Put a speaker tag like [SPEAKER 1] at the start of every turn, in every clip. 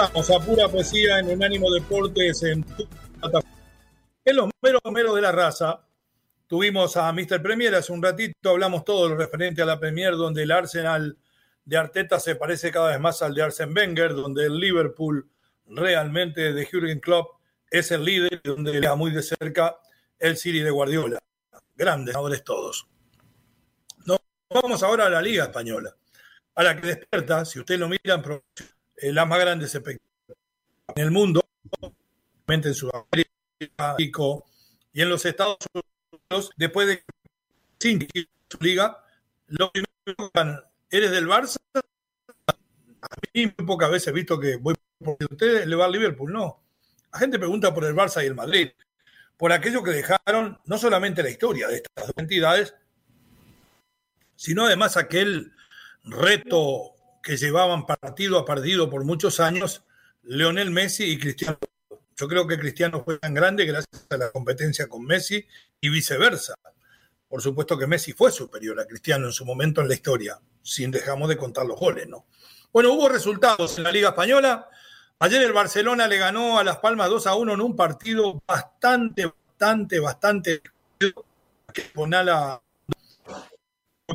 [SPEAKER 1] A pura poesía en Unánimo Deportes en En los meros de la raza, tuvimos a Mr. Premier hace un ratito, hablamos todo lo referente a la Premier, donde el Arsenal de Arteta se parece cada vez más al de Arsene Wenger, donde el Liverpool realmente de Jürgen Klopp es el líder, donde le muy de cerca el City de Guardiola. Grandes es todos. Nos vamos ahora a la Liga Española, a la que despierta, si usted lo mira en las más grandes expectativas en el mundo, en Sudamérica y en los Estados Unidos, después de cinco su liga, lo primero ¿eres del Barça? A mí pocas veces he visto que voy por usted le va al Liverpool, no. La gente pregunta por el Barça y el Madrid, por aquello que dejaron no solamente la historia de estas dos entidades, sino además aquel reto que llevaban partido a partido por muchos años Leonel Messi y Cristiano. Yo creo que Cristiano fue tan grande gracias a la competencia con Messi y viceversa. Por supuesto que Messi fue superior a Cristiano en su momento en la historia, sin dejamos de contar los goles, ¿no? Bueno, hubo resultados en la Liga Española. Ayer el Barcelona le ganó a Las Palmas 2 a 1 en un partido bastante, bastante, bastante que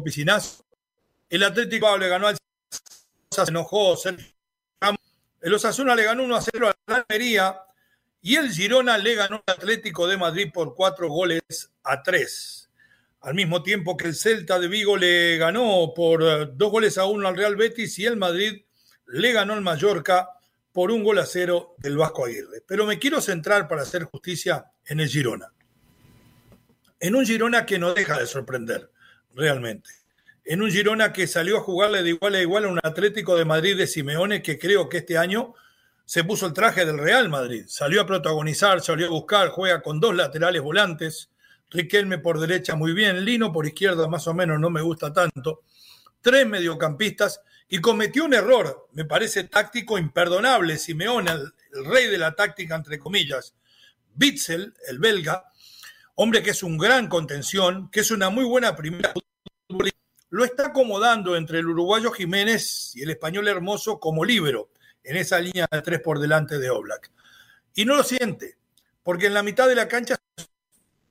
[SPEAKER 1] piscinazo. El Atlético le ganó al se enojó. El Osasuna le ganó 1 a 0 a la Almería y el Girona le ganó al Atlético de Madrid por 4 goles a 3. Al mismo tiempo que el Celta de Vigo le ganó por 2 eh, goles a 1 al Real Betis y el Madrid le ganó al Mallorca por un gol a 0 del Vasco Aguirre. Pero me quiero centrar para hacer justicia en el Girona. En un Girona que no deja de sorprender, realmente en un Girona que salió a jugarle de igual a igual a un Atlético de Madrid de Simeone que creo que este año se puso el traje del Real Madrid. Salió a protagonizar, salió a buscar, juega con dos laterales volantes, Riquelme por derecha muy bien, Lino por izquierda más o menos no me gusta tanto, tres mediocampistas y cometió un error, me parece táctico imperdonable, Simeone, el, rey de la táctica entre comillas, Bitzel, el belga, hombre que es un gran contención, que es una muy buena primera lo está acomodando entre el uruguayo Jiménez y el español Hermoso como libero en esa línea de tres por delante de Oblak. Y no lo siente, porque en la mitad de la cancha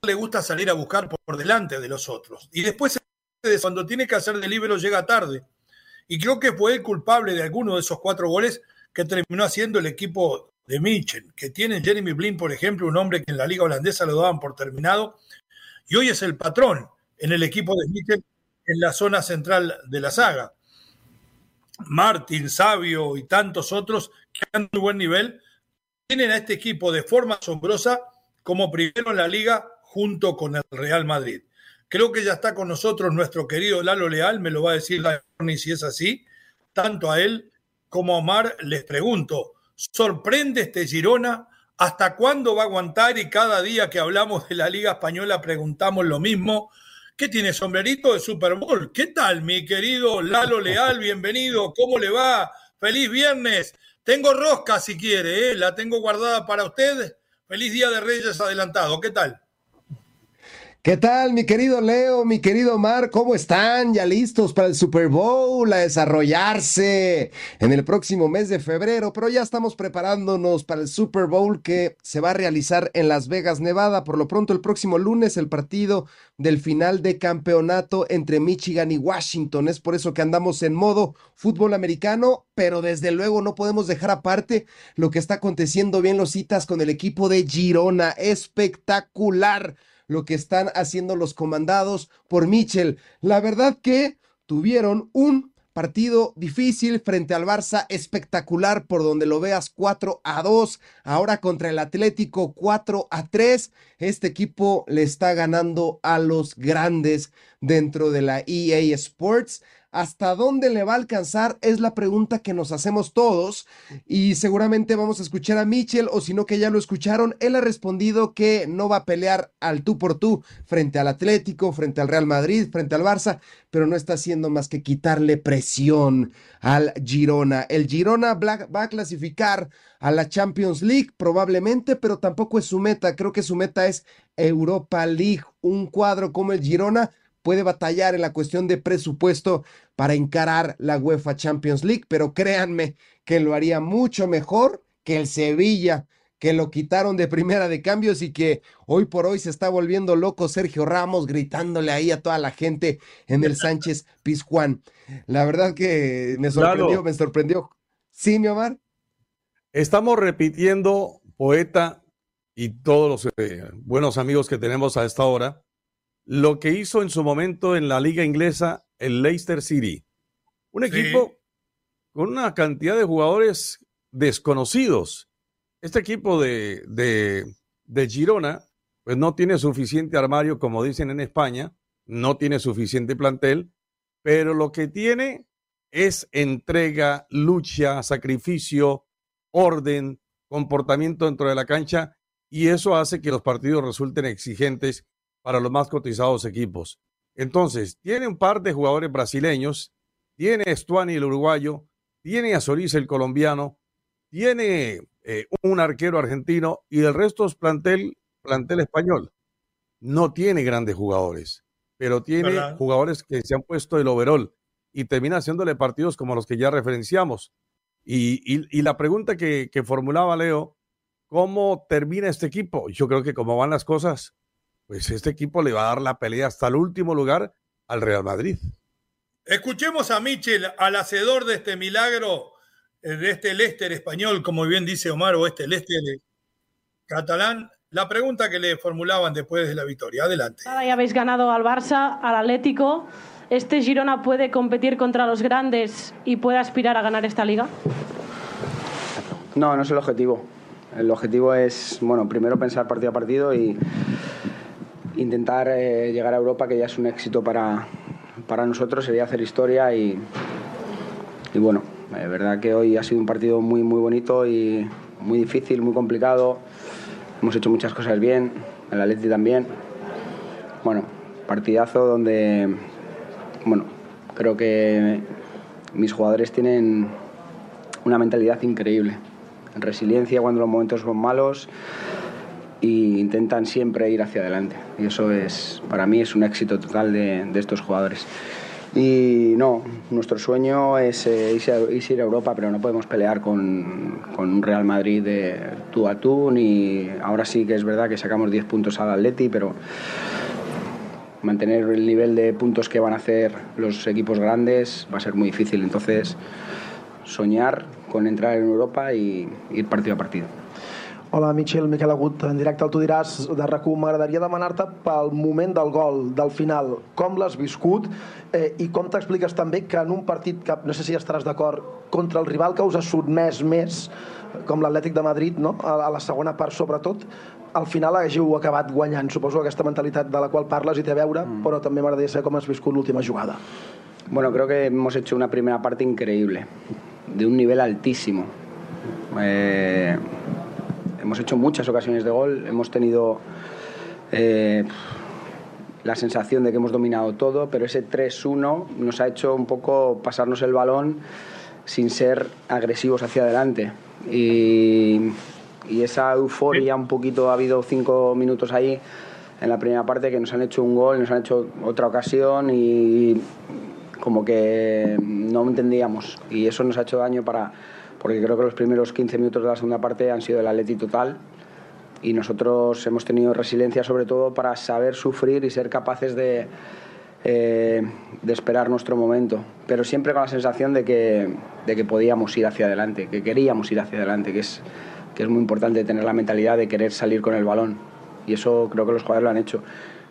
[SPEAKER 1] le gusta salir a buscar por delante de los otros. Y después, cuando tiene que hacer de libero, llega tarde. Y creo que fue el culpable de alguno de esos cuatro goles que terminó haciendo el equipo de München, que tiene Jeremy Blin, por ejemplo, un hombre que en la liga holandesa lo daban por terminado, y hoy es el patrón en el equipo de München en la zona central de la saga. Martín, Sabio y tantos otros que han muy buen nivel tienen a este equipo de forma asombrosa como primero en la liga junto con el Real Madrid. Creo que ya está con nosotros nuestro querido Lalo Leal, me lo va a decir Dani si es así. Tanto a él como a Omar les pregunto, ¿sorprende este Girona? ¿Hasta cuándo va a aguantar? Y cada día que hablamos de la Liga Española preguntamos lo mismo. ¿Qué tiene sombrerito de Super Bowl? ¿Qué tal, mi querido Lalo Leal? Bienvenido. ¿Cómo le va? Feliz viernes. Tengo rosca si quiere, ¿eh? la tengo guardada para usted. Feliz Día de Reyes adelantado. ¿Qué tal?
[SPEAKER 2] ¿Qué tal, mi querido Leo, mi querido Mar? ¿Cómo están? ¿Ya listos para el Super Bowl a desarrollarse en el próximo mes de febrero? Pero ya estamos preparándonos para el Super Bowl que se va a realizar en Las Vegas, Nevada. Por lo pronto, el próximo lunes, el partido del final de campeonato entre Michigan y Washington. Es por eso que andamos en modo fútbol americano, pero desde luego no podemos dejar aparte lo que está aconteciendo bien los citas con el equipo de Girona. Espectacular lo que están haciendo los comandados por Mitchell. La verdad que tuvieron un Partido difícil frente al Barça, espectacular por donde lo veas 4 a 2. Ahora contra el Atlético 4 a 3. Este equipo le está ganando a los grandes dentro de la EA Sports. ¿Hasta dónde le va a alcanzar? Es la pregunta que nos hacemos todos y seguramente vamos a escuchar a Mitchell o si no que ya lo escucharon, él ha respondido que no va a pelear al tú por tú frente al Atlético, frente al Real Madrid, frente al Barça, pero no está haciendo más que quitarle presión al Girona. El Girona va a clasificar a la Champions League probablemente, pero tampoco es su meta. Creo que su meta es Europa League, un cuadro como el Girona puede batallar en la cuestión de presupuesto para encarar la UEFA Champions League, pero créanme que lo haría mucho mejor que el Sevilla, que lo quitaron de primera de cambios y que hoy por hoy se está volviendo loco Sergio Ramos gritándole ahí a toda la gente en el Sánchez Pizjuán. La verdad que me sorprendió, me sorprendió. Sí, mi Omar.
[SPEAKER 3] Estamos repitiendo, poeta y todos los eh, buenos amigos que tenemos a esta hora, lo que hizo en su momento en la liga inglesa el Leicester City. Un equipo con una cantidad de jugadores desconocidos. Este equipo de, de, de Girona, pues no tiene suficiente armario, como dicen en España, no tiene suficiente plantel, pero lo que tiene es entrega, lucha, sacrificio, orden, comportamiento dentro de la cancha, y eso hace que los partidos resulten exigentes para los más cotizados equipos. Entonces, tiene un par de jugadores brasileños, tiene a Estuani el uruguayo, tiene a Solís el colombiano, tiene eh, un arquero argentino y el resto es plantel, plantel español. No tiene grandes jugadores, pero tiene jugadores que se han puesto el overall y termina haciéndole partidos como los que ya referenciamos. Y, la pregunta que, que formulaba Leo, ¿cómo termina este equipo? Yo creo que como van las cosas, pues este equipo le va a dar la pelea hasta el último lugar al Real Madrid.
[SPEAKER 1] Escuchemos a Michel, al hacedor de este milagro, eh, de este Leicester español, como bien dice Omar, o este Leicester catalán, la pregunta que le formulaban después de la victoria. Adelante.
[SPEAKER 4] ya habéis ganado al Barça, al Atlético. ¿Este Girona puede competir contra los grandes y puede aspirar a ganar esta liga?
[SPEAKER 5] No, no es el objetivo. El objetivo es, bueno, primero pensar partido a partido y intentar eh, llegar a Europa, que ya es un éxito para, para nosotros, sería hacer historia y, y bueno, es verdad que hoy ha sido un partido muy, muy bonito y muy difícil, muy complicado. Hemos hecho muchas cosas bien, el Atleti también. Bueno, partidazo donde, bueno, creo que mis jugadores tienen una mentalidad increíble. Resiliencia cuando los momentos son malos y intentan siempre ir hacia adelante. Y eso es, para mí es un éxito total de, estos jugadores. Y no, nuestro sueño es, eh, ir a Europa, pero no podemos pelear con, con, un Real Madrid de tú a tú, ni ahora sí que es verdad que sacamos 10 puntos al Atleti, pero mantener el nivel de puntos que van a hacer los equipos grandes va a ser muy difícil. Entonces, soñar con entrar en Europa y ir partido a partido.
[SPEAKER 6] Hola, Michel, Miquel Agut, en directe al Tu diràs de rac M'agradaria demanar-te pel moment del gol, del final, com l'has viscut eh, i com t'expliques també que en un partit que no sé si estaràs d'acord contra el rival que us ha sotmès més, com l'Atlètic de Madrid, no? a, a la segona part sobretot, al final haguéssiu acabat guanyant. Suposo aquesta mentalitat de la qual parles i té a veure, mm. però també m'agradaria saber com has viscut l'última jugada.
[SPEAKER 5] Bueno, creo que hemos hecho una primera parte increíble, de un nivel altísimo. Eh, hemos hecho muchas ocasiones de gol, hemos tenido eh, la sensación de que hemos dominado todo, pero ese 3-1 nos ha hecho un poco pasarnos el balón sin ser agresivos hacia adelante. Y, esa euforia, un poquito, ha habido cinco minutos ahí en la primera parte que nos han hecho un gol, nos han hecho otra ocasión y como que no entendíamos. Y eso nos ha hecho daño para porque creo que los primeros 15 minutos de la segunda parte han sido el Atleti total y nosotros hemos tenido resiliencia sobre todo para saber sufrir y ser capaces de, eh, de esperar nuestro momento, pero siempre con la sensación de que, de que podíamos ir hacia adelante, que queríamos ir hacia adelante, que es, que es muy importante tener la mentalidad de querer salir con el balón y eso creo que los jugadores lo han hecho.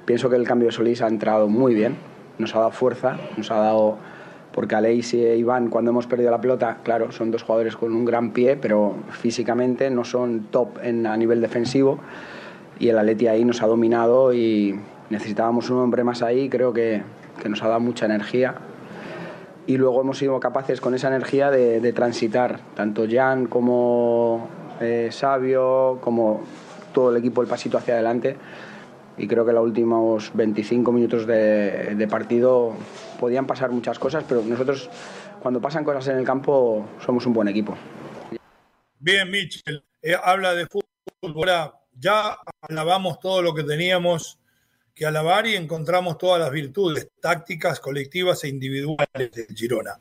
[SPEAKER 5] Pienso que el cambio de Solís ha entrado muy bien, nos ha dado fuerza, nos ha dado porque Aleix y Iván cuando hemos perdido la pelota, claro, son dos jugadores con un gran pie, pero físicamente no son top en, a nivel defensivo y el Atleti ahí nos ha dominado y necesitábamos un hombre más ahí, creo que, que nos ha dado mucha energía. Y luego hemos sido capaces con esa energía de, de transitar, tanto Jan como eh, Sabio, como todo el equipo el pasito hacia adelante y creo que los últimos 25 minutos de, de, partido podían pasar muchas cosas, pero nosotros cuando pasan cosas en el campo somos un buen equipo.
[SPEAKER 1] Bien, Mitchell, eh, habla de fútbol, ya alabamos todo lo que teníamos que alabar y encontramos todas las virtudes tácticas, colectivas e individuales del Girona.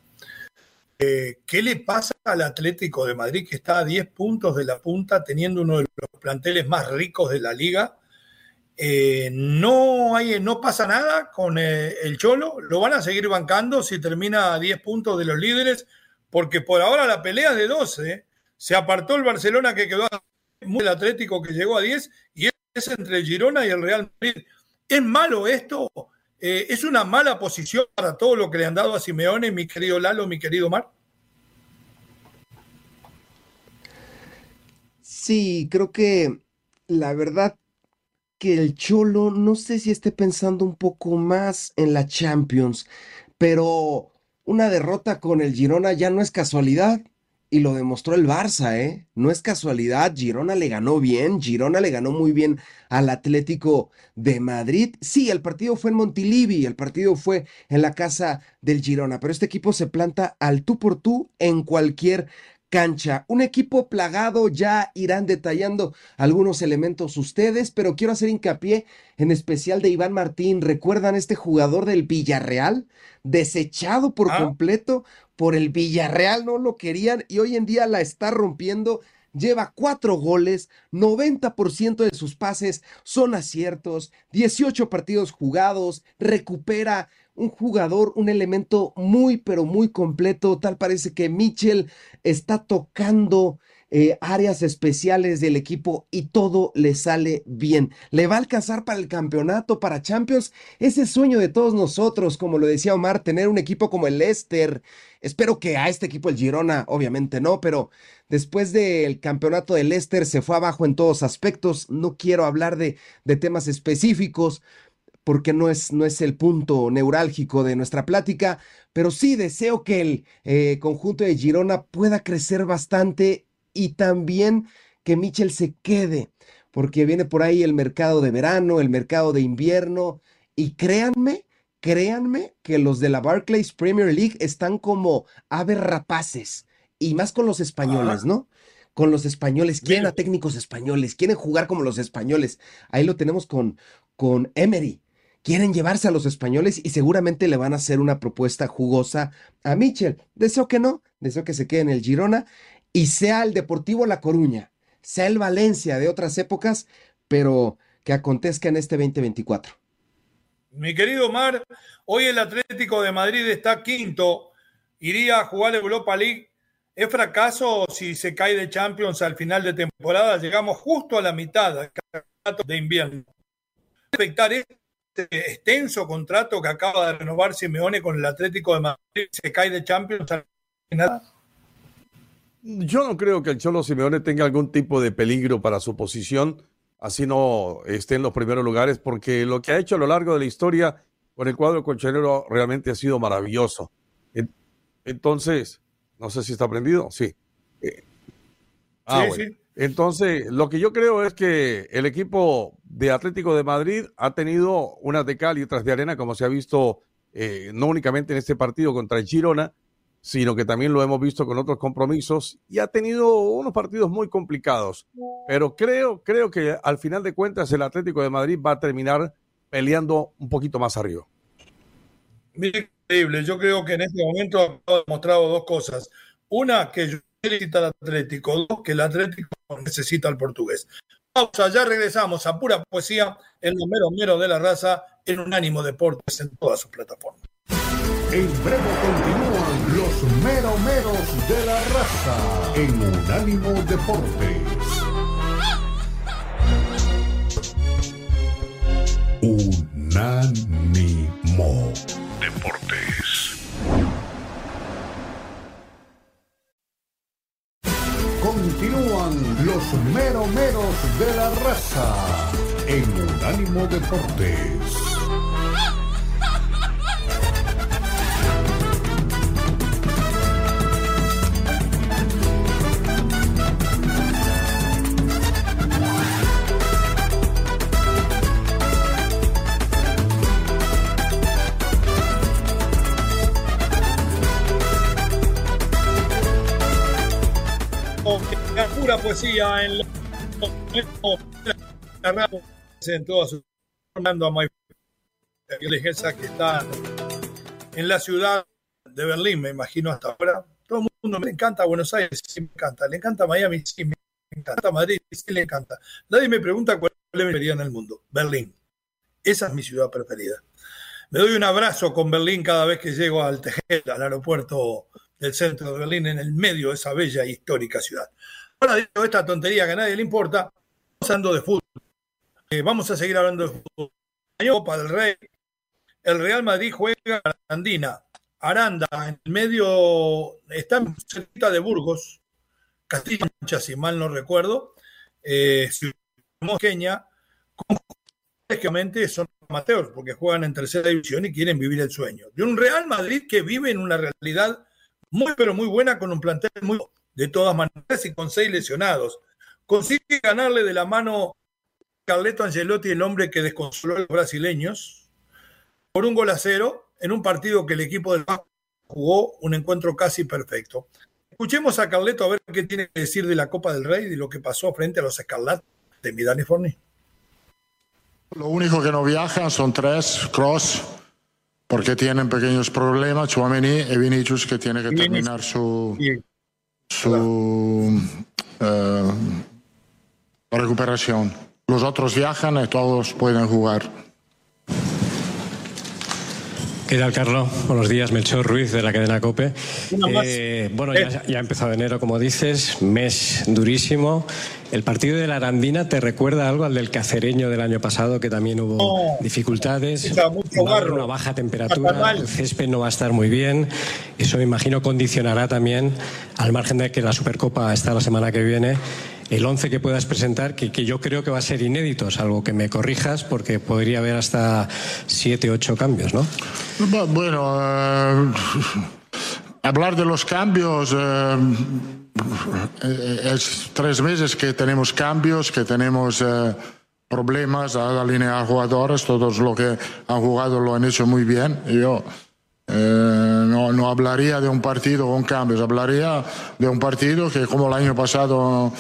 [SPEAKER 1] Eh, ¿Qué le pasa al Atlético de Madrid que está a 10 puntos de la punta teniendo uno de los planteles más ricos de la liga? Eh, no, no pasa nada con eh, el Cholo, lo van a seguir bancando si termina a 10 puntos de los líderes, porque por ahora la pelea es de 12. Se apartó el Barcelona que quedó a el Atlético que llegó a 10 y es entre Girona y el Real Madrid. ¿Es malo esto? Eh, ¿Es una mala posición para todo lo que le han dado a Simeone, mi querido Lalo, mi querido Mar?
[SPEAKER 2] Sí, creo que la verdad que el Cholo no sé si esté pensando un poco más en la Champions, pero una derrota con el Girona ya no es casualidad. Y lo demostró el Barça, ¿eh? No es casualidad, Girona le ganó bien, Girona le ganó muy bien al Atlético de Madrid. Sí, el partido fue en Montilivi, el partido fue en la casa del Girona, pero este equipo se planta al tú por tú en cualquier cancha. Un equipo plagado, ya irán detallando algunos elementos ustedes, pero quiero hacer hincapié en especial de Iván Martín. ¿Recuerdan este jugador del Villarreal? Desechado por ah. completo por el Villarreal, no lo querían y hoy en día la está rompiendo. Lleva cuatro goles, 90% de sus pases son aciertos, 18 partidos jugados, recupera un jugador, un elemento muy, pero muy completo. Tal parece que Mitchell está tocando eh, áreas especiales del equipo y todo le sale bien. ¿Le va a alcanzar para el campeonato, para Champions? Ese sueño de todos nosotros, como lo decía Omar, tener un equipo como el Leicester. Espero que a este equipo, el Girona, obviamente no, pero después del campeonato del Leicester se fue abajo en todos aspectos. No quiero hablar de, de temas específicos, porque no es, no es el punto neurálgico de nuestra plática, pero sí deseo que el eh, conjunto de Girona pueda crecer bastante y también que Michel se quede, porque viene por ahí el mercado de verano, el mercado de invierno, y créanme, créanme que los de la Barclays Premier League están como aves rapaces, y más con los españoles, ¿no? Con los españoles, quieren a técnicos españoles, quieren jugar como los españoles. Ahí lo tenemos con, con Emery quieren llevarse a los españoles y seguramente le van a hacer una propuesta jugosa a Michel. Deseo que no, deseo que se quede en el Girona y sea el Deportivo La Coruña, sea el Valencia de otras épocas, pero que acontezca en este 2024.
[SPEAKER 1] Mi querido Mar, hoy el Atlético de Madrid está quinto, iría a jugar Europa League. ¿Es fracaso si se cae de Champions al final de temporada? Llegamos justo a la mitad del de invierno. ¿Afectar este extenso contrato que acaba de renovar Simeone con el Atlético de Madrid se cae de Champions?
[SPEAKER 3] Yo no creo que el Cholo Simeone tenga algún tipo de peligro para su posición, así no esté en los primeros lugares, porque lo que ha hecho a lo largo de la historia con el cuadro colchonero realmente ha sido maravilloso. Entonces, no sé si está prendido, sí. Eh, ah, sí, sí. Entonces, lo que yo creo es que el equipo de Atlético de Madrid ha tenido unas de cal y otras de arena, como se ha visto eh, no únicamente en este partido contra el Girona, sino que también lo hemos visto con otros compromisos y ha tenido unos partidos muy complicados. Pero creo, creo que al final de cuentas el Atlético de Madrid va a terminar peleando un poquito más arriba.
[SPEAKER 1] Increíble, yo creo que en este momento ha demostrado dos cosas. Una, que necesita al Atlético, dos, que el Atlético necesita al portugués. Pausa, ya regresamos a pura poesía en los mero mero de la raza en Unánimo Deportes en todas sus plataformas.
[SPEAKER 7] En breve continúan los meromeros de la raza en Unánimo Deportes. Unánimo Deportes. Continúan los meromeros de la raza en Unánimo Deportes.
[SPEAKER 1] Pura poesía en la en toda su Fernando a esa que está en la ciudad de Berlín, me imagino hasta ahora. Todo el mundo me encanta Buenos Aires, sí me encanta. Le encanta Miami, sí me encanta Madrid, sí le encanta. Nadie me pregunta cuál es mi preferida en el mundo. Berlín. Esa es mi ciudad preferida. Me doy un abrazo con Berlín cada vez que llego al Tejel, al aeropuerto del centro de Berlín, en el medio de esa bella e histórica ciudad. Ahora digo esta tontería que a nadie le importa, hablando de fútbol. Eh, vamos a seguir hablando de fútbol. Del Rey. El Real Madrid juega a Arandina. Aranda, en el medio, está cerquita de Burgos, Castilla si mal no recuerdo. Eh, pequeña, son amateurs porque juegan en tercera división y quieren vivir el sueño. De un Real Madrid que vive en una realidad muy, pero muy buena, con un plantel muy de todas maneras y con seis lesionados. Consigue ganarle de la mano Carleto Angelotti, el hombre que desconsoló a los brasileños, por un gol a cero en un partido que el equipo del Vasco jugó un encuentro casi perfecto. Escuchemos a Carleto a ver qué tiene que decir de la Copa del Rey y lo que pasó frente a los Escarlates de Midani Forni.
[SPEAKER 8] Lo único que no viajan son tres, Cross, porque tienen pequeños problemas, Chouameni y Vinicius que tiene que terminar su, su eh, recuperación. Los otros viajan y todos pueden jugar.
[SPEAKER 9] ¿Qué tal, Carlos? Buenos días, Melchor Ruiz de la cadena COPE. Eh, bueno, ya, ya, ha empezado enero, como dices, mes durísimo. ¿El partido de la Arandina te recuerda algo al del cacereño del año pasado, que también hubo dificultades? Va una baja temperatura, el césped no va a estar muy bien. Eso me imagino condicionará también, al margen de que la Supercopa está la semana que viene, el 11 que puedas presentar, que, que, yo creo que va a ser inédito, salvo que me corrijas, porque podría haber hasta 7, 8 cambios, ¿no?
[SPEAKER 8] Bueno, eh, hablar de los cambios. Eh, es tres meses que tenemos cambios, que tenemos eh, problemas a alinear jugadores, todos los que han jugado lo han hecho muy bien. Yo no, no, hablaría de un partido con cambios, hablaría de un partido que como el año pasado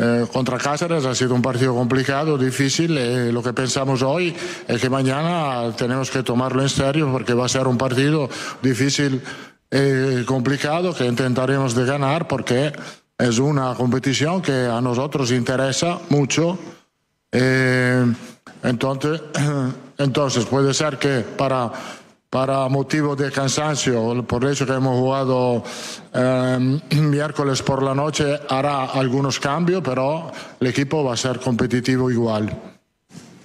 [SPEAKER 8] eh, contra Cáceres ha sido un partido complicado, difícil. Eh, lo que pensamos hoy es que mañana tenemos que tomarlo en serio porque va a ser un partido difícil y complicado que intentaremos de ganar porque es una competición que a nosotros interesa mucho. Eh, entonces, entonces puede ser que para para motivo de cansancio, por eso que hemos jugado eh, miércoles por la noche, hará algunos cambios, pero el equipo va a ser competitivo igual.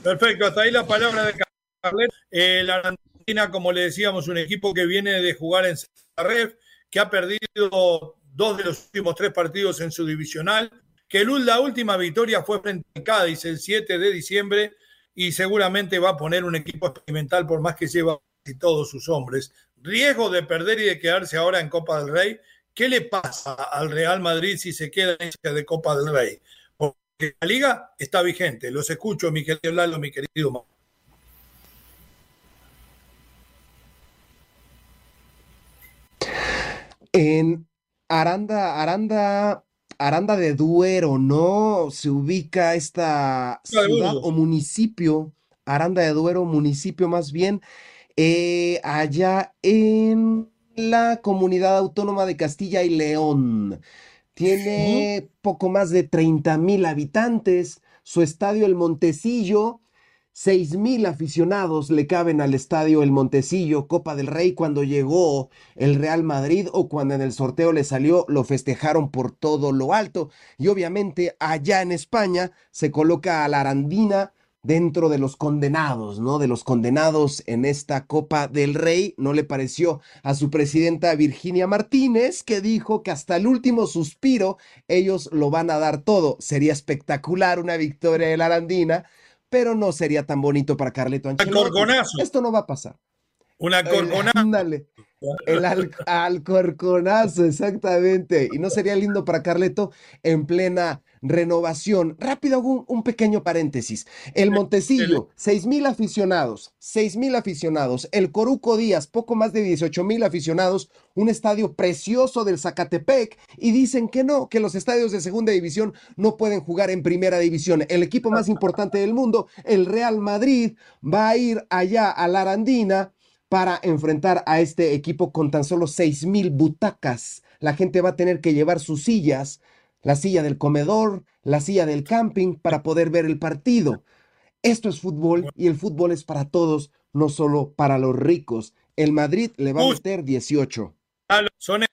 [SPEAKER 1] Perfecto, hasta ahí la palabra de Carlet. Eh, la Argentina, como le decíamos, un equipo que viene de jugar en Ref, que ha perdido dos de los últimos tres partidos en su divisional, que la última victoria fue frente a Cádiz el 7 de diciembre y seguramente va a poner un equipo experimental por más que lleva y todos sus hombres. Riesgo de perder y de quedarse ahora en Copa del Rey. ¿Qué le pasa al Real Madrid si se queda en de Copa del Rey? Porque la liga está vigente. Los escucho, mi querido Lalo, mi querido
[SPEAKER 2] En Aranda, Aranda, Aranda de Duero, ¿no? Se ubica esta ciudad o municipio, Aranda de Duero, municipio más bien, eh, allá en la comunidad autónoma de Castilla y León. Tiene poco más de 30 mil habitantes. Su estadio El Montecillo, 6 mil aficionados le caben al estadio El Montecillo, Copa del Rey, cuando llegó el Real Madrid o cuando en el sorteo le salió, lo festejaron por todo lo alto. Y obviamente allá en España se coloca a la Arandina dentro de los condenados, ¿no? De los condenados en esta Copa del Rey. No le pareció a su presidenta Virginia Martínez, que dijo que hasta el último suspiro ellos lo van a dar todo. Sería espectacular una victoria de la Arandina, pero no sería tan bonito para Carleto Ancelotti. Esto no va a pasar.
[SPEAKER 1] Una corconazo.
[SPEAKER 2] Ándale. El al, alcorconazo, exactamente. Y no sería lindo para Carleto en plena renovación. Rápido, un, un pequeño paréntesis. El Montecillo, seis mil aficionados, seis mil aficionados. El Coruco Díaz, poco más de 18 mil aficionados. Un estadio precioso del Zacatepec. Y dicen que no, que los estadios de segunda división no pueden jugar en primera división. El equipo más importante del mundo, el Real Madrid, va a ir allá a la Arandina para enfrentar a este equipo con tan solo seis mil butacas. La gente va a tener que llevar sus sillas la silla del comedor, la silla del camping para poder ver el partido. Esto es fútbol y el fútbol es para todos, no solo para los ricos. El Madrid le va a meter 18.
[SPEAKER 1] Son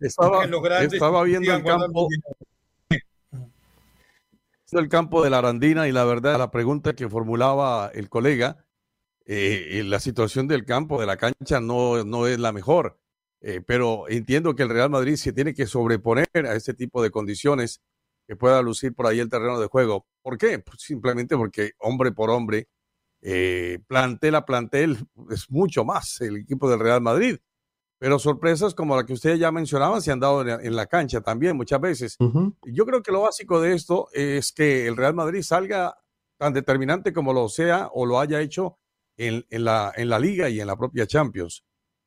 [SPEAKER 3] estaba, estaba viendo el campo, el campo de la Arandina y la verdad, la pregunta que formulaba el colega, eh, la situación del campo, de la cancha, no, no es la mejor. Eh, pero entiendo que el Real Madrid se tiene que sobreponer a este tipo de condiciones que pueda lucir por ahí el terreno de juego. ¿Por qué? Pues simplemente porque hombre por hombre, eh, plantel a plantel es mucho más el equipo del Real Madrid. Pero sorpresas como la que ustedes ya mencionaban se han dado en, la cancha también muchas veces. Yo creo que lo básico de esto es que el Real Madrid salga tan determinante como lo sea o lo haya hecho en, la, en la liga y en la propia Champions.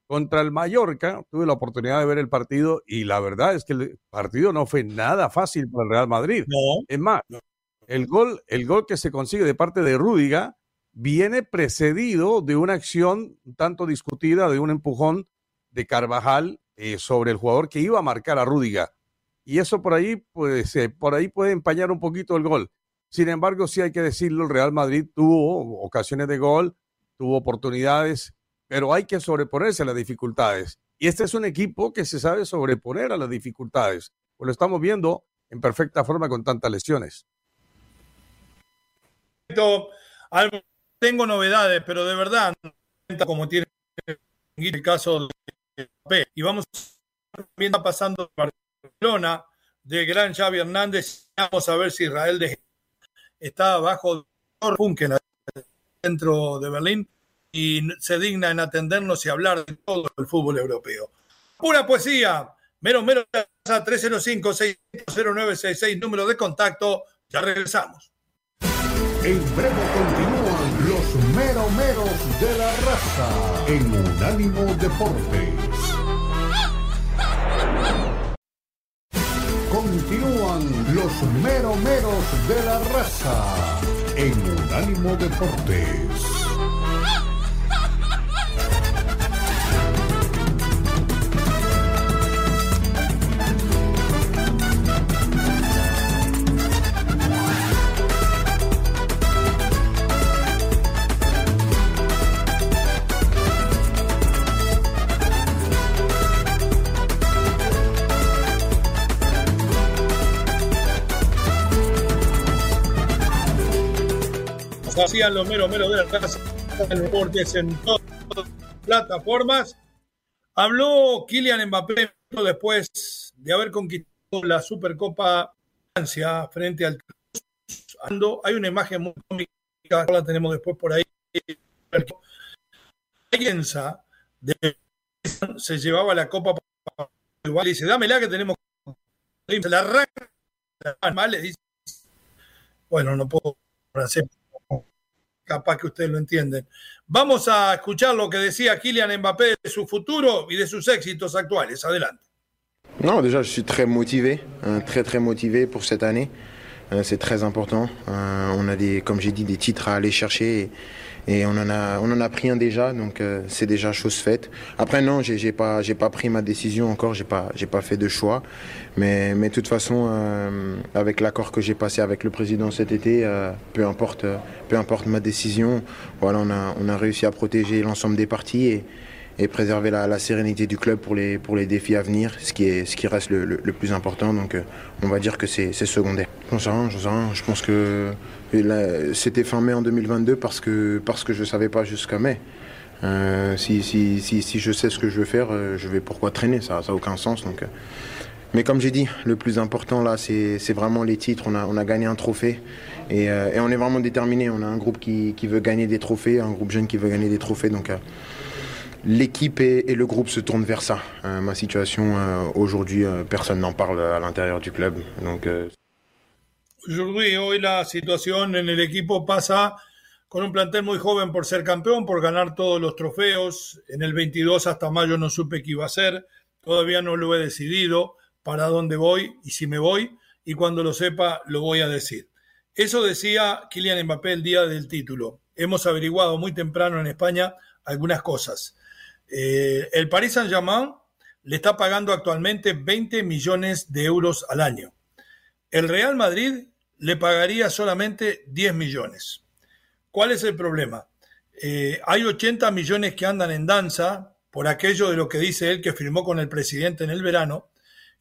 [SPEAKER 3] Contra el Mallorca tuve la oportunidad de ver el partido y la verdad es que el partido no fue nada fácil para el Real Madrid. Es más, el gol, el gol que se consigue de parte de Rúdiga viene precedido de una acción tanto discutida, de un empujón de Carvajal eh, sobre el jugador que iba a marcar a Rúdiga. Y eso por ahí, pues, por ahí puede empañar un poquito el gol. Sin embargo, sí hay que decirlo, el Real Madrid tuvo ocasiones de gol, tuvo oportunidades, pero hay que sobreponerse a las dificultades. Y este es un equipo que se sabe sobreponer a las dificultades. Pues lo estamos viendo en perfecta forma con tantas lesiones.
[SPEAKER 1] Tengo novedades, pero de verdad, como tiene el caso de y vamos también está pasando Barcelona de gran Xavi Hernández. Vamos a ver si Israel está bajo el centro de Berlín y se digna en atendernos y hablar de todo el fútbol europeo. Pura poesía, mero, mero, 305-60966, número de contacto, ya regresamos.
[SPEAKER 7] En breve continúan los mero meros de la raza en Unánimo Deportes. Continúan los mero meros de la raza en Unánimo Deportes.
[SPEAKER 1] Hacían los meros meros de la casa del deportes en todas las plataformas. Habló Kylian Mbappé después de haber conquistado la Supercopa Francia frente al Hay una imagen muy cómica, la tenemos después por ahí. Piensa de se llevaba la copa igual dice, dámela que tenemos la arranca le dice. Bueno, no puedo hacer capaz que ustedes lo entienden. Vamos a escuchar lo que decía Kylian Mbappé de su futuro y de sus éxitos actuales. Adelante.
[SPEAKER 10] Non, déjà, je suis très motivé, très très motivé pour cette année. Euh, c'est très important. Euh, on a des, comme j'ai dit, des titres à aller chercher. Et, on en a, on en a pris un déjà, donc euh, c'est déjà chose faite. Après non, j'ai, j'ai pas, pas pris ma décision encore, j'ai pas, pas fait de choix, mais, mais de toute façon, avec l'accord que j'ai passé avec le président cet été, peu importe, peu importe ma décision, voilà, on a, on a réussi à protéger l'ensemble des parties et et préserver la, sérénité du club pour les, pour les défis à venir, ce qui, est, ce qui reste le, le, plus important. Donc euh, on va dire que c'est secondaire. J'en sais rien, j'en sais rien. Je pense que c'était fin mai en 2022 parce que, parce que je ne savais pas jusqu'à mai. Euh, si, si, si, si, je sais ce que je veux faire, euh, je vais pourquoi traîner, ça n'a aucun sens. Donc. Mais comme j'ai dit, le plus important là, c'est vraiment les titres. On a, on a gagné un trophée et, et, on est vraiment déterminé. On a un groupe qui, qui, veut gagner des trophées, un groupe jeune qui veut gagner des trophées. Donc l'équipe et, et, le groupe se tournent vers ça. Euh, ma situation euh, aujourd'hui, euh, personne n'en parle à l'intérieur du club. Donc
[SPEAKER 1] aujourd'hui, hoy la situación en el equipo pasa con un plantel muy joven por ser campeón, por ganar todos los trofeos. En el 22 hasta mayo no supe qué iba a hacer. Todavía no lo he decidido para dónde voy y si me voy. Y cuando lo sepa, lo voy a decir. Eso decía Kylian Mbappé el día del título. Hemos averiguado muy temprano en España algunas cosas. Eh, el Paris Saint-Germain le está pagando actualmente 20 millones de euros al año. El Real Madrid le pagaría solamente 10 millones. ¿Cuál es el problema? Eh, hay 80 millones que andan en danza por aquello de lo que dice él que firmó con el presidente en el verano,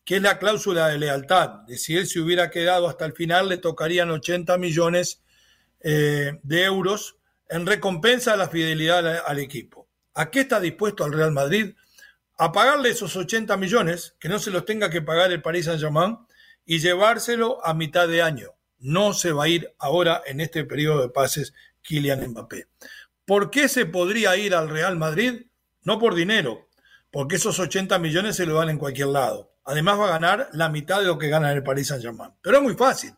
[SPEAKER 1] que es la cláusula de lealtad. De si él se hubiera quedado hasta el final, le tocarían 80 millones eh, de euros en recompensa a la fidelidad al, al equipo. ¿A qué está dispuesto el Real Madrid? A pagarle esos 80 millones, que no se los tenga que pagar el Paris Saint-Germain, y llevárselo a mitad de año. No se va a ir ahora en este periodo de pases Kylian Mbappé. ¿Por qué se podría ir al Real Madrid? No por dinero, porque esos 80 millones se lo dan en cualquier lado. Además va a ganar la mitad de lo que gana el Paris Saint-Germain. Pero es muy fácil.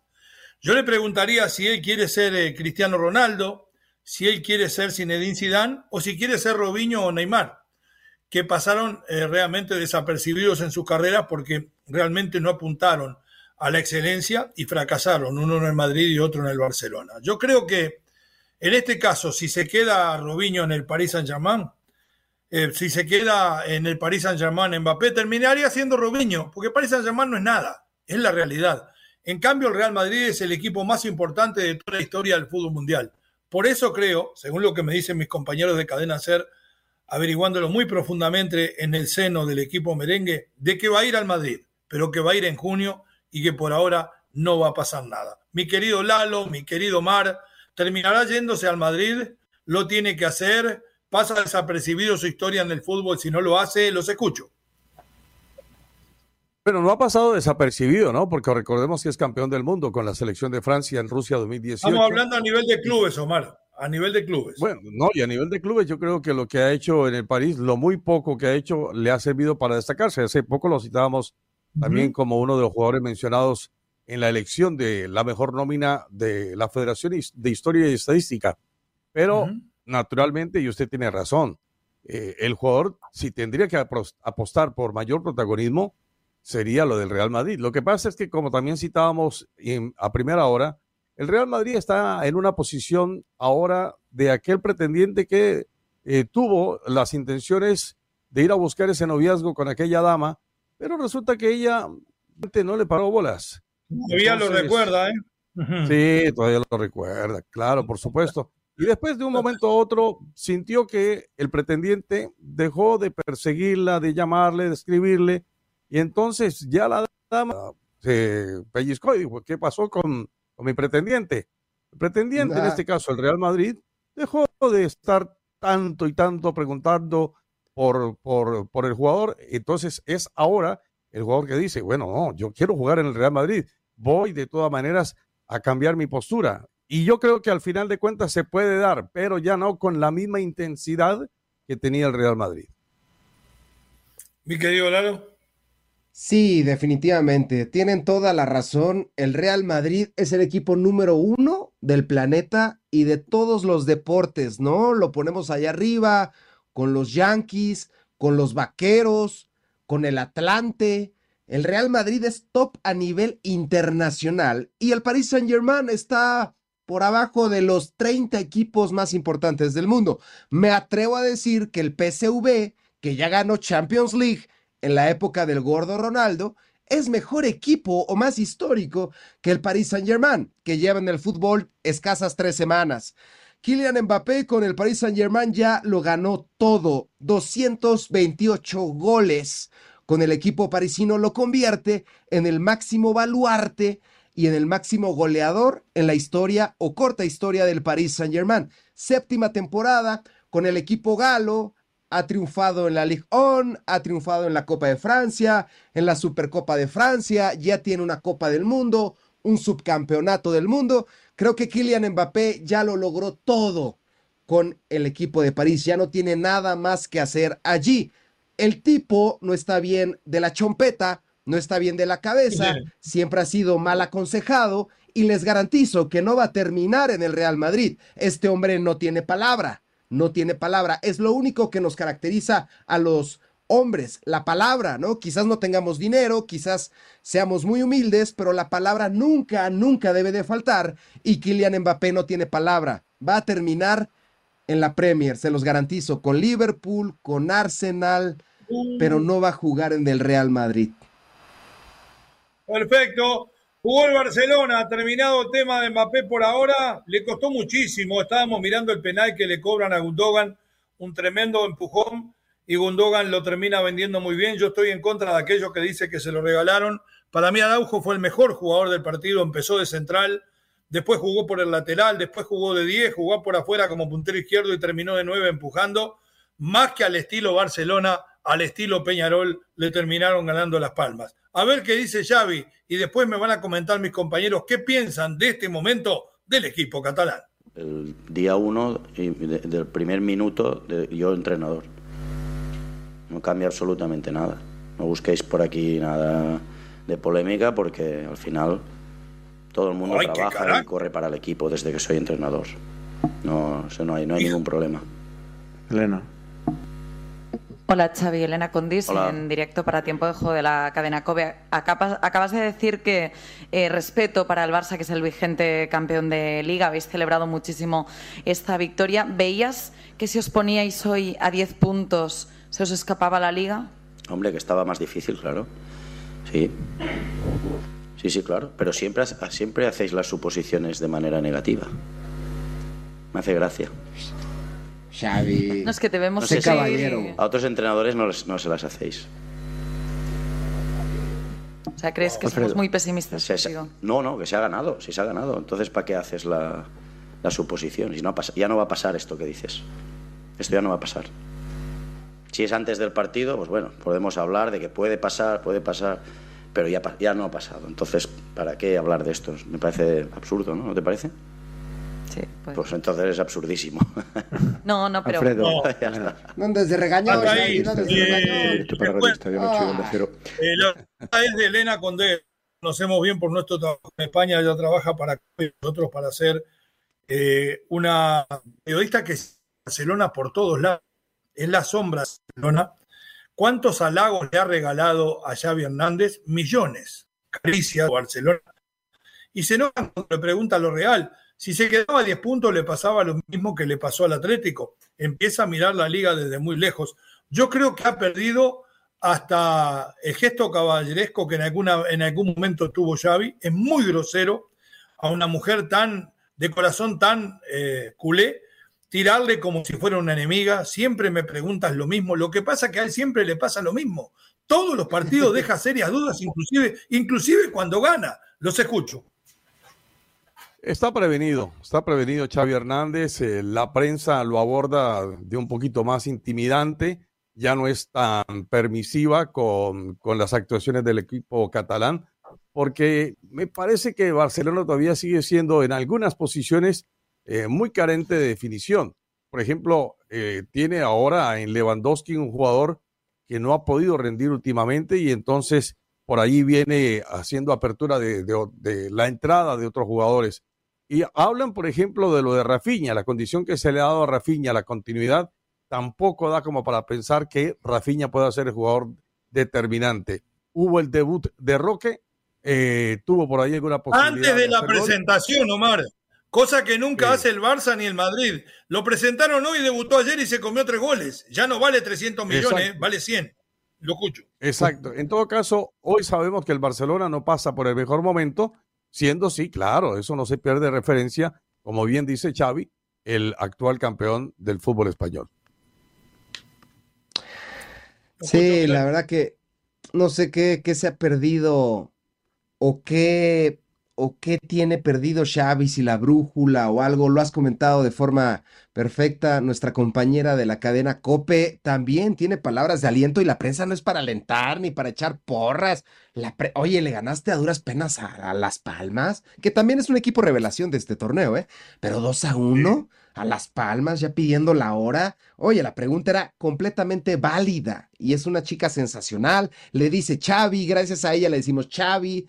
[SPEAKER 1] Yo le preguntaría si él quiere ser eh, Cristiano Ronaldo, si él quiere ser Zinedine Zidane o si quiere ser Robinho o Neymar, que pasaron eh, realmente desapercibidos en su carrera porque realmente no apuntaron a la excelencia y fracasaron, uno en el Madrid y otro en el Barcelona. Yo creo que en este caso, si se queda Robinho en el Paris Saint-Germain, eh, si se queda en el Paris Saint-Germain Mbappé, terminaría siendo Robinho, porque Paris Saint-Germain no es nada, es la realidad. En cambio, el Real Madrid es el equipo más importante de toda la historia del fútbol mundial. Por eso creo, según lo que me dicen mis compañeros de Cadena Ser, averiguándolo muy profundamente en el seno del equipo merengue, de que va a ir al Madrid, pero que va a ir en junio y que por ahora no va a pasar nada. Mi querido Lalo, mi querido Mar, terminará yéndose al Madrid, lo tiene que hacer, pasa desapercibido su historia en el fútbol, si no lo hace, los escucho.
[SPEAKER 3] Pero no ha pasado desapercibido, ¿no? Porque recordemos que es campeón del mundo con la selección de Francia en Rusia 2018.
[SPEAKER 1] Estamos hablando a nivel de clubes, Omar, a nivel de clubes.
[SPEAKER 3] Bueno, no, y a nivel de clubes yo creo que lo que ha hecho en el París, lo muy poco que ha hecho, le ha servido para destacarse. Hace poco lo citábamos también uh -huh. como uno de los jugadores mencionados en la elección de la mejor nómina de la Federación de Historia y Estadística. Pero, uh -huh. naturalmente, y usted tiene razón, eh, el jugador, si tendría que apostar por mayor protagonismo, sería lo del Real Madrid. Lo que pasa es que, como también citábamos en, a primera hora, el Real Madrid está en una posición ahora de aquel pretendiente que eh, tuvo las intenciones de ir a buscar ese noviazgo con aquella dama, pero resulta que ella no le paró bolas.
[SPEAKER 1] Todavía Entonces, lo recuerda, ¿eh?
[SPEAKER 3] Sí, todavía lo recuerda, claro, por supuesto. Y después de un momento a otro sintió que el pretendiente dejó de perseguirla, de llamarle, de escribirle, y entonces ya la dama se pellizcó y dijo, ¿qué pasó con, con mi pretendiente? El pretendiente, nah. en este caso el Real Madrid, dejó de estar tanto y tanto preguntando por, por, por el jugador. Entonces es ahora el jugador que dice, bueno, no, yo quiero jugar en el Real Madrid, voy de todas maneras a cambiar mi postura. Y yo creo que al final de cuentas se puede dar, pero ya no con la misma intensidad que tenía el Real Madrid.
[SPEAKER 1] Mi querido Lalo.
[SPEAKER 2] Sí, definitivamente. Tienen toda la razón. El Real Madrid es el equipo número uno del planeta y de todos los deportes, ¿no? Lo ponemos allá arriba con los Yankees, con los Vaqueros, con el Atlante. El Real Madrid es top a nivel internacional y el Paris Saint-Germain está por abajo de los 30 equipos más importantes del mundo. Me atrevo a decir que el PSV, que ya ganó Champions League, en la época del gordo Ronaldo, es mejor equipo o más histórico que el Paris Saint-Germain, que lleva en el fútbol escasas tres semanas. Kylian Mbappé con el Paris Saint-Germain ya lo ganó todo. 228 goles con el equipo parisino lo convierte en el máximo baluarte y en el máximo goleador en la historia o corta historia del Paris Saint-Germain. Séptima temporada con el equipo galo, ha triunfado en la Ligue 1, ha triunfado en la Copa de Francia, en la Supercopa de Francia, ya tiene una Copa del Mundo, un subcampeonato del mundo. Creo que Kylian Mbappé ya lo logró todo con el equipo de París, ya no tiene nada más que hacer allí. El tipo no está bien de la chompeta, no está bien de la cabeza, siempre ha sido mal aconsejado y les garantizo que no va a terminar en el Real Madrid. Este hombre no tiene palabra, no tiene palabra. Es lo único que nos caracteriza a los hombres, la palabra, ¿no? Quizás no tengamos dinero, quizás seamos muy humildes, pero la palabra nunca, nunca debe de faltar y Kylian Mbappé no tiene palabra. Va a terminar en la Premier, se los garantizo, con Liverpool, con Arsenal, pero no va a jugar en el Real Madrid.
[SPEAKER 1] Perfecto. Jugó el Barcelona, terminado tema de Mbappé por ahora, le costó muchísimo. Estábamos mirando el penal que le cobran a Gundogan, un tremendo empujón y Gundogan lo termina vendiendo muy bien. Yo estoy en contra de aquellos que dice que se lo regalaron. Para mí Araujo fue el mejor jugador del partido, empezó de central, después jugó por el lateral, después jugó de 10, jugó por afuera como puntero izquierdo y terminó de 9 empujando. Más que al estilo Barcelona, al estilo Peñarol, le terminaron ganando las palmas. A ver qué dice Xavi y después me van a comentar mis compañeros qué piensan de este momento del equipo catalán.
[SPEAKER 11] El día uno, del primer minuto, yo entrenador no cambia absolutamente nada. No busquéis por aquí nada de polémica porque al final todo el mundo trabaja y corre para el equipo desde que soy entrenador. No, no hay, no hay ningún problema.
[SPEAKER 12] Elena.
[SPEAKER 13] Hola Xavi, Elena Condis, en directo para Tiempo de Juego de la cadena COBE. Acabas, de decir que eh, respeto para el Barça, que es el vigente campeón de Liga, habéis celebrado muchísimo esta victoria. ¿Veías que si os poníais hoy a 10 puntos ¿Se os escapaba la liga?
[SPEAKER 11] Hombre, que estaba más difícil, claro. Sí. Sí, sí, claro. Pero siempre, siempre hacéis las suposiciones de manera negativa. Me hace gracia.
[SPEAKER 2] Xavi.
[SPEAKER 13] No es que te vemos
[SPEAKER 2] no caballero.
[SPEAKER 11] A otros entrenadores no, no, se las hacéis.
[SPEAKER 13] O sea, ¿crees que somos muy pesimistas?
[SPEAKER 11] no, no, que se ha ganado, si se ha ganado. Entonces, ¿para qué haces la, la suposición? Si no, ya no va a pasar esto que dices. Esto ya no va a pasar. Si es antes del partido, pues bueno, podemos hablar de que puede pasar, puede pasar, pero ya, ya no ha pasado. Entonces, ¿para qué hablar de esto? Me parece absurdo, ¿no? ¿No te parece?
[SPEAKER 13] Sí,
[SPEAKER 11] pues. pues entonces es absurdísimo.
[SPEAKER 13] No, no, pero.
[SPEAKER 2] Alfredo. ya está. No, desde regaño.
[SPEAKER 1] Ahí,
[SPEAKER 2] no,
[SPEAKER 1] desde eh, eh, la es de Elena Condé. Conocemos bien por nuestro trabajo en España. Ella trabaja para nosotros para ser eh, una periodista que es Barcelona por todos lados es la sombra de Barcelona. ¿Cuántos halagos le ha regalado a Xavi Hernández? Millones. Caricia Barcelona. Y se nota cuando le pregunta lo real. Si se quedaba a 10 puntos, le pasaba lo mismo que le pasó al Atlético. Empieza a mirar la liga desde muy lejos. Yo creo que ha perdido hasta el gesto caballeresco que en, alguna, en algún momento tuvo Xavi. Es muy grosero a una mujer tan de corazón tan eh, culé tirarle como si fuera una enemiga. Siempre me preguntas lo mismo. Lo que pasa es que a él siempre le pasa lo mismo. Todos los partidos deja serias dudas, inclusive, inclusive cuando gana. Los escucho.
[SPEAKER 3] Está prevenido, está prevenido Xavi Hernández. Eh, la prensa lo aborda de un poquito más intimidante. Ya no es tan permisiva con, con las actuaciones del equipo catalán, porque me parece que Barcelona todavía sigue siendo en algunas posiciones eh, muy carente de definición. Por ejemplo, eh, tiene ahora en Lewandowski un jugador que no ha podido rendir últimamente y entonces por ahí viene haciendo apertura de, la entrada de otros jugadores. Y hablan, por ejemplo, de lo de Rafinha, la condición que se le ha dado a Rafinha, la continuidad, tampoco da como para pensar que Rafinha pueda ser el jugador determinante. Hubo el debut de Roque, eh, tuvo por ahí alguna posibilidad.
[SPEAKER 1] Antes de, la presentación, Omar. Cosa que nunca hace el Barça ni el Madrid. Lo presentaron hoy, debutó ayer y se comió tres goles. Ya no vale 300 millones, vale 100. Lo escucho.
[SPEAKER 3] Exacto. En todo caso, hoy sabemos que el Barcelona no pasa por el mejor momento, siendo sí, claro, eso no se pierde referencia, como bien dice Xavi, el actual campeón del fútbol español.
[SPEAKER 2] Sí, la verdad que no sé qué, qué se ha perdido o qué, o qué tiene perdido Xavi, si la brújula o algo, lo has comentado de forma perfecta. Nuestra compañera de la cadena Cope también tiene palabras de aliento y la prensa no es para alentar ni para echar porras. La Oye, le ganaste a duras penas a, Las Palmas, que también es un equipo revelación de este torneo, ¿eh? Pero 2 a 1 a Las Palmas ya pidiendo la hora. Oye, la pregunta era completamente válida y es una chica sensacional. Le dice Xavi, gracias a ella le decimos Xavi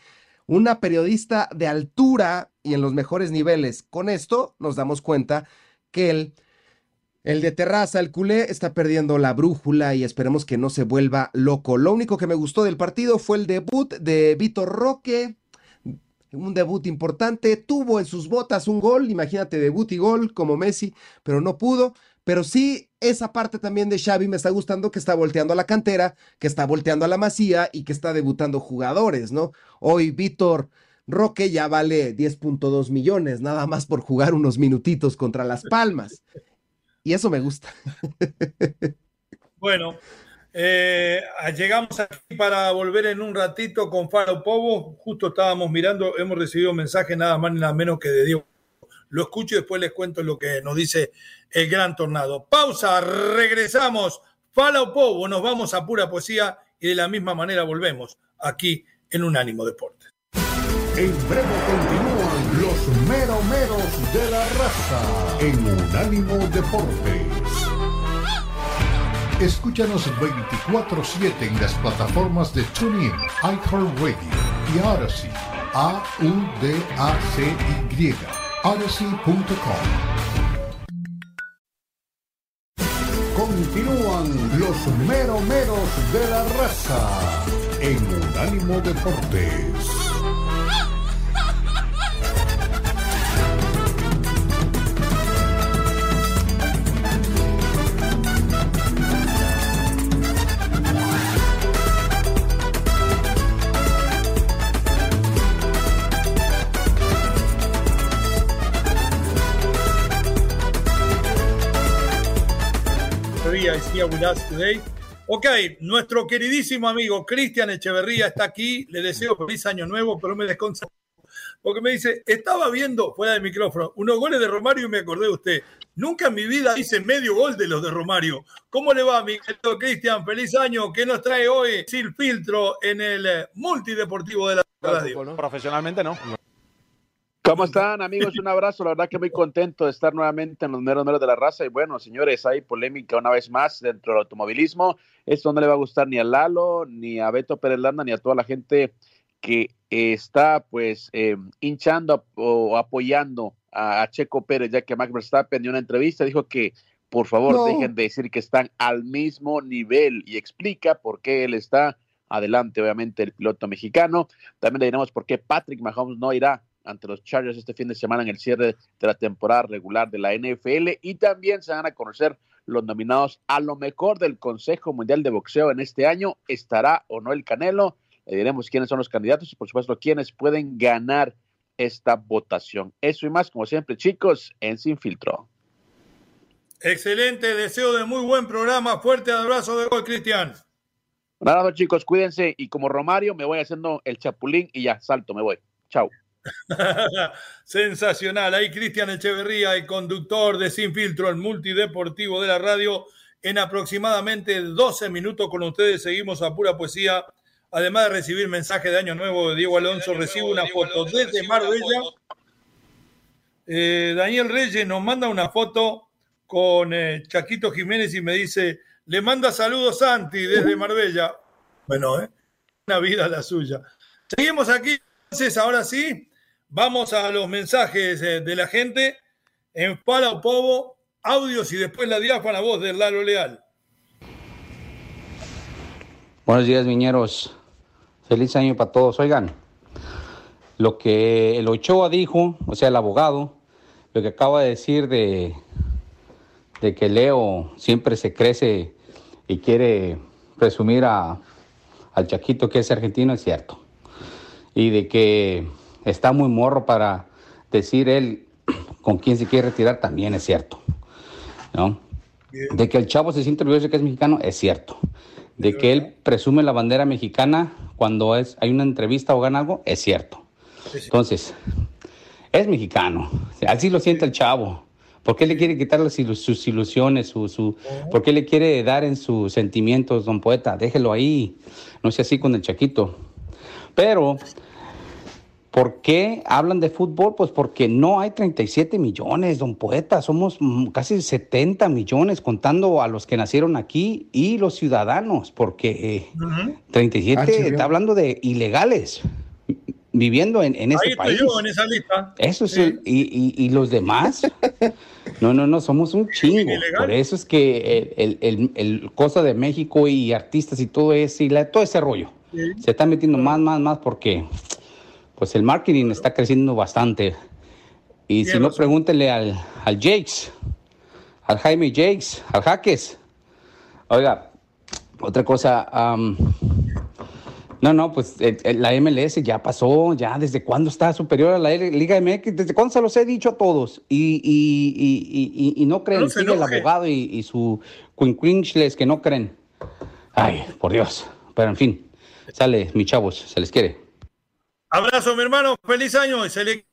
[SPEAKER 2] una periodista de altura y en los mejores niveles. Con esto nos damos cuenta que el, el de Terraza, el culé, está perdiendo la brújula y esperemos que no se vuelva loco. Lo único que me gustó del partido fue el debut de Vitor Roque. Un debut importante, tuvo en sus botas un gol, imagínate debut y gol como Messi, pero no pudo. Pero sí, esa parte también de Xavi me está gustando que está volteando a la cantera, que está volteando a la masía y que está debutando jugadores, ¿no? Hoy Víctor Roque ya vale 10.2 millones, nada más por jugar unos minutitos contra Las Palmas. Y eso me gusta.
[SPEAKER 1] Bueno, eh, llegamos aquí para volver en un ratito con Faro Povo. Justo estábamos mirando, hemos recibido mensaje nada más ni nada menos que de Diego lo escucho y después les cuento lo que nos dice el gran tornado. Pausa, regresamos. Fala o Povo, nos vamos a pura poesía y de la misma manera volvemos aquí en Unánimo Deportes.
[SPEAKER 7] En breve continúan los meromeros de la raza en Unánimo Deportes. Escúchanos 24-7 en las plataformas de TuneIn, iHeartRadio y Odyssey. A-U-D-A-C-Y odyssey.com. Continúan los meromeros de la raza en Unánimo Deportes.
[SPEAKER 1] Ok, nuestro queridísimo amigo Cristian Echeverría está aquí. Le deseo feliz año nuevo, pero me desconcentro porque me dice, estaba viendo fuera del micrófono unos goles de Romario y me acordé de usted. Nunca en mi vida hice medio gol de los de Romario. ¿Cómo le va, mi querido Cristian? Feliz año. ¿Qué nos trae hoy Sin Filtro en el eh, multideportivo de la radio?
[SPEAKER 12] Profesionalmente no. ¿Cómo están amigos? Un abrazo, la verdad que muy contento de estar nuevamente en los meros meros de la raza y bueno, señores, hay polémica una vez más dentro del automovilismo. Esto no le va a gustar ni a Lalo, ni a Beto Pérez Landa, ni a toda la gente que está pues eh, hinchando o apoyando a, Checo Pérez, ya que Max Verstappen dio una entrevista, dijo que por favor dejen de decir que están al mismo nivel y explica por qué él está adelante, obviamente, el piloto mexicano. También le diremos por qué Patrick Mahomes no irá ante los Chargers este fin de semana en el cierre de la temporada regular de la NFL y también se van a conocer los nominados a lo mejor del Consejo Mundial de Boxeo en este año. ¿Estará o no el Canelo? Le diremos quiénes son los candidatos y por supuesto quiénes pueden ganar esta votación. Eso y más, como siempre, chicos, en Sin Filtro.
[SPEAKER 1] Excelente, deseo de muy buen programa. Fuerte abrazo de gol, Cristian.
[SPEAKER 12] Un chicos, cuídense. Y como Romario, me voy haciendo el chapulín y ya salto, me voy. Chao.
[SPEAKER 1] Sensacional. Ahí Cristian Echeverría, el conductor de Sin Filtro, el multideportivo de la radio. En aproximadamente 12 minutos con ustedes seguimos a pura poesía. Además de recibir mensaje de Año Nuevo de Diego Alonso, recibo una foto desde Marbella. Eh, Daniel Reyes nos manda una foto con eh, Chaquito Jiménez y me dice, le manda saludos Santi desde Marbella. Bueno, ¿eh? una vida la suya. Seguimos aquí, entonces, ahora sí, Vamos a los mensajes eh, de la gente en Pala o Povo, audios y después la diáfana voz de Lalo Leal.
[SPEAKER 14] Buenos días, miñeros. Feliz año para todos. Oigan, lo que el Ochoa dijo, o sea, el abogado, lo que acaba de decir de, de que Leo siempre se crece y quiere presumir a, al Chaquito que es argentino, es cierto. Y de que está muy morro para decir él con quién se quiere retirar también es cierto. ¿no? De que el chavo se siente orgulloso de que es mexicano, es cierto. De que él presume la bandera mexicana cuando es, hay una entrevista o gana algo, es cierto. Entonces, es mexicano. Así lo siente el chavo. ¿Por qué le quiere quitar sus ilusiones? Su, su, ¿Por qué le quiere dar en sus sentimientos, don poeta? Déjelo ahí. No sea así con el chaquito. Pero ¿Por qué hablan de fútbol? Pues porque no hay 37 millones, don poeta, somos casi 70 millones contando a los que nacieron aquí y los ciudadanos, porque 37 eh, está hablando de ilegales viviendo en, en ese país.
[SPEAKER 1] Yo, en esa lista.
[SPEAKER 14] Eso es, y, y, los demás, no, no, no, somos un chingo. Por eso es que el, el, el, cosa de México y artistas y todo ese, y todo ese rollo, se está metiendo más, más, más, porque pues el marketing está creciendo bastante. Y si no, pregúntele al, al Jakes, al Jaime Jakes, al Jaques. Oiga, otra cosa, no, no, pues la MLS ya pasó, ya desde cuándo está superior a la Liga MX, desde cuándo se los he dicho a todos. Y, y, y, y no creen, sigue el abogado y, su quinquinchles que no creen. Ay, por Dios. Pero en fin, sale, mi chavos, se les quiere.
[SPEAKER 1] Abrazo, mi hermano. Feliz año. Se le,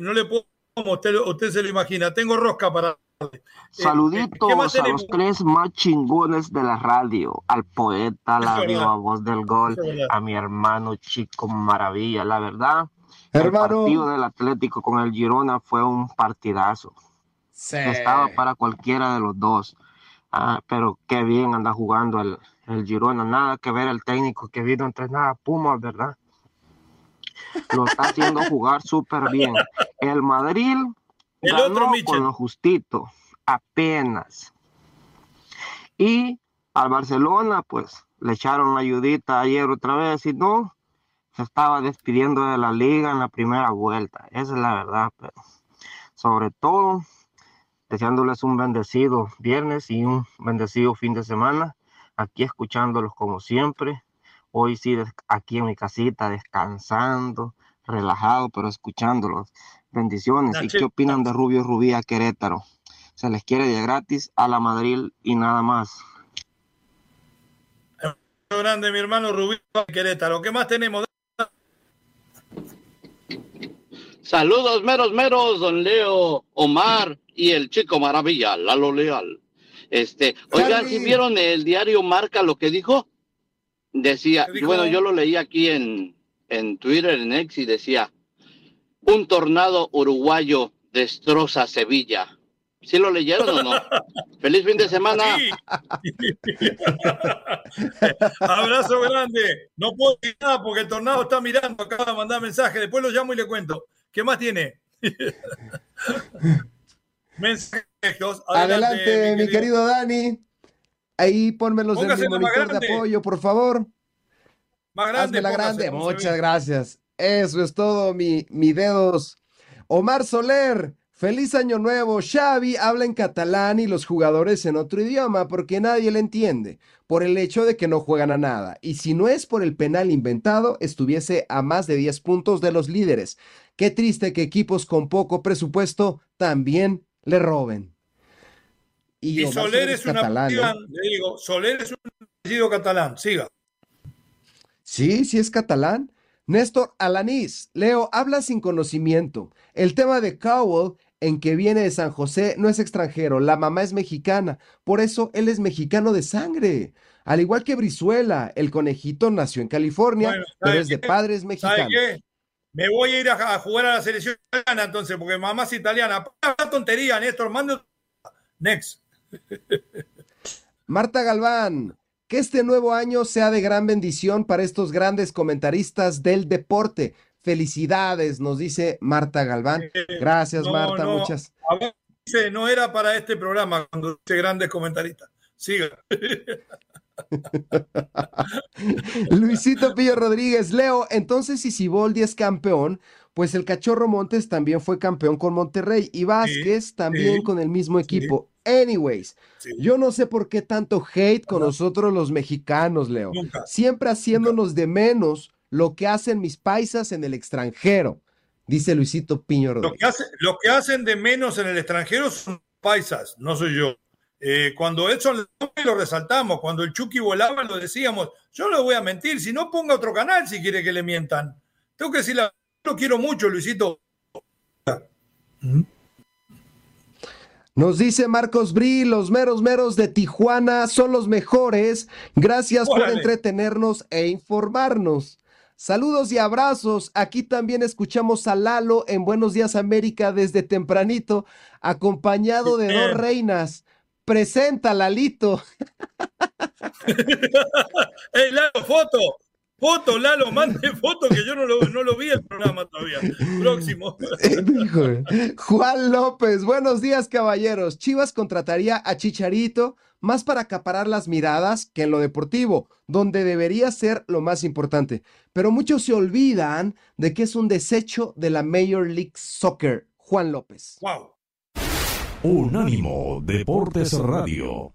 [SPEAKER 1] no le puedo, como usted, usted se lo imagina. Tengo rosca para.
[SPEAKER 15] Eh, Saluditos a los tres más chingones de la radio, al poeta, la viva voz del gol, a mi hermano Chico Maravilla. La verdad, el partido del Atlético con el Girona fue un partidazo. Estaba para cualquiera de los dos. Ah, pero qué bien anda jugando el, el Girona. Nada que ver el técnico que vino entre nada Puma, ¿verdad? Lo está haciendo jugar súper bien. El Madrid el ganó con lo justito, apenas. Y al Barcelona, pues le echaron la ayudita ayer otra vez y no, se estaba despidiendo de la liga en la primera vuelta. Esa es la verdad, pero sobre todo deseándoles un bendecido viernes y un bendecido fin de semana. Aquí escuchándolos como siempre. Hoy sí, aquí en mi casita, descansando, relajado, pero escuchándolos. Bendiciones. ¿Y qué opinan de Rubio Rubí a Querétaro? Se les quiere de gratis a la Madrid y nada más.
[SPEAKER 1] Grande, mi hermano Rubí a Querétaro. ¿Qué más tenemos?
[SPEAKER 16] Saludos, meros, meros, don Leo, Omar y el chico maravilla, Lalo Leal. Este, oigan, si vieron el diario Marca lo que dijo? Decía, bueno, yo lo leí aquí en, en Twitter, en X, y decía, un tornado uruguayo destroza Sevilla. ¿Sí lo leyeron o no? Feliz fin de semana.
[SPEAKER 1] Abrazo grande. No puedo decir nada porque el tornado está mirando, acaba de mandar mensaje. Después lo llamo y le cuento. ¿Qué más tiene?
[SPEAKER 2] Mensajes. Adelante, mi, querido Dani. Ahí pónmelos en mi monitor de apoyo, por favor.
[SPEAKER 1] Más grande.
[SPEAKER 2] la grande. Muchas gracias. Eso es todo, mi, mi dedos. Omar Soler, feliz año nuevo. Xavi habla en catalán y los jugadores en otro idioma porque nadie le entiende, por el hecho de que no juegan a nada. Y si no es por el penal inventado, estuviese a más de 10 puntos de los líderes. Qué triste que equipos con poco presupuesto también le roben.
[SPEAKER 1] Y, Soler es, catalán, ¿eh? le digo, Soler es un apellido catalán, siga.
[SPEAKER 2] Sí, sí es catalán. Néstor Alanís, Leo, habla sin conocimiento. El tema de Cowell, en que viene de San José, no es extranjero, la mamá es mexicana, por eso él es mexicano de sangre. Al igual que Brizuela, el conejito nació en California, pero es de padres mexicanos. Qué?
[SPEAKER 1] Me voy a ir a, jugar a la selección italiana entonces, porque mamá es italiana. tontería, Néstor, mando. Next.
[SPEAKER 2] Marta Galván, que este nuevo año sea de gran bendición para estos grandes comentaristas del deporte. Felicidades, nos dice Marta Galván. Gracias, Marta, muchas.
[SPEAKER 1] no era para este programa cuando dice grandes comentaristas. Siga.
[SPEAKER 2] Luisito Pillo Rodríguez, Leo, entonces si Siboldi es campeón, pues el Cachorro Montes también fue campeón con Monterrey y Vázquez también con el mismo equipo. Anyways, yo no sé por qué tanto hate con nosotros los mexicanos, Leo. Siempre haciéndonos de menos lo que hacen mis paisas en el extranjero. dice Luisito Piño
[SPEAKER 1] Lo que, lo que hacen de menos en el extranjero son paisas, no soy yo. Eh, cuando Edson lo resaltamos, cuando el Chucky volaba lo decíamos, yo no le voy a mentir, si no ponga otro canal si quiere que le mientan. Tengo que decirle, lo quiero mucho, Luisito.
[SPEAKER 2] Nos dice Marcos Bri, los meros meros de Tijuana son los mejores. Gracias por entretenernos e informarnos. Saludos y abrazos. Aquí también escuchamos a Lalo en Buenos Días América desde tempranito, acompañado de dos reinas. Presenta, Lalito.
[SPEAKER 1] ¡Ey, Lalo, foto! Foto, Lalo, mande foto que yo no lo, no lo vi el programa todavía. Próximo.
[SPEAKER 2] Juan López, buenos días, caballeros. Chivas contrataría a Chicharito más para acaparar las miradas que en lo deportivo, donde debería ser lo más importante. Pero muchos se olvidan de que es un desecho de la Major League Soccer. Juan López.
[SPEAKER 1] Wow.
[SPEAKER 7] Unánimo Deportes Radio.